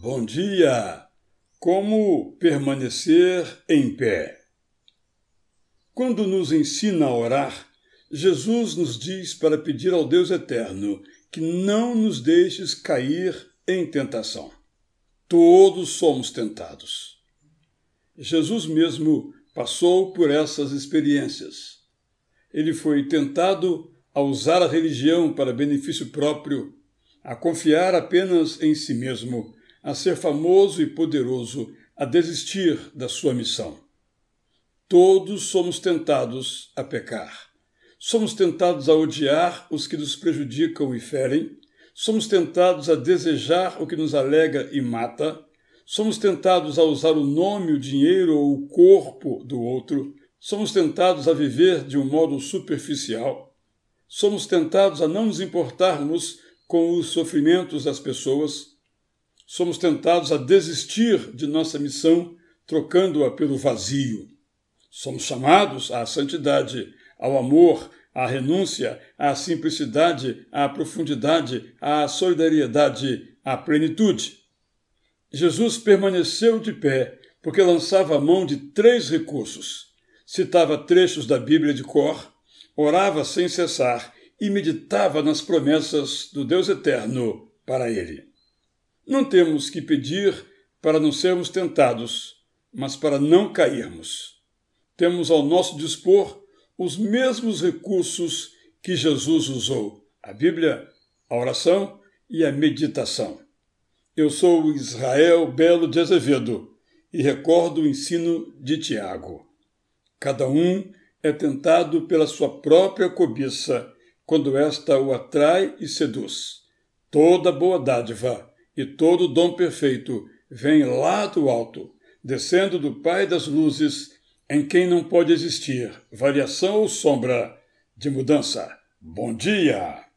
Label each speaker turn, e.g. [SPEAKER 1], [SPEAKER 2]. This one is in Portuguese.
[SPEAKER 1] Bom dia! Como permanecer em pé? Quando nos ensina a orar, Jesus nos diz para pedir ao Deus eterno que não nos deixes cair em tentação. Todos somos tentados. Jesus mesmo passou por essas experiências. Ele foi tentado a usar a religião para benefício próprio, a confiar apenas em si mesmo, a ser famoso e poderoso, a desistir da sua missão. Todos somos tentados a pecar. Somos tentados a odiar os que nos prejudicam e ferem. Somos tentados a desejar o que nos alega e mata. Somos tentados a usar o nome, o dinheiro ou o corpo do outro. Somos tentados a viver de um modo superficial. Somos tentados a não nos importarmos com os sofrimentos das pessoas. Somos tentados a desistir de nossa missão, trocando-a pelo vazio. Somos chamados à santidade, ao amor, à renúncia, à simplicidade, à profundidade, à solidariedade, à plenitude. Jesus permaneceu de pé porque lançava a mão de três recursos. Citava trechos da Bíblia de cor, orava sem cessar e meditava nas promessas do Deus eterno para ele. Não temos que pedir para não sermos tentados, mas para não cairmos. Temos ao nosso dispor os mesmos recursos que Jesus usou: a Bíblia, a oração e a meditação. Eu sou Israel Belo de Azevedo e recordo o ensino de Tiago. Cada um é tentado pela sua própria cobiça quando esta o atrai e seduz. Toda boa dádiva e todo dom perfeito vem lá do alto, descendo do Pai das luzes, em quem não pode existir variação ou sombra de mudança. Bom dia!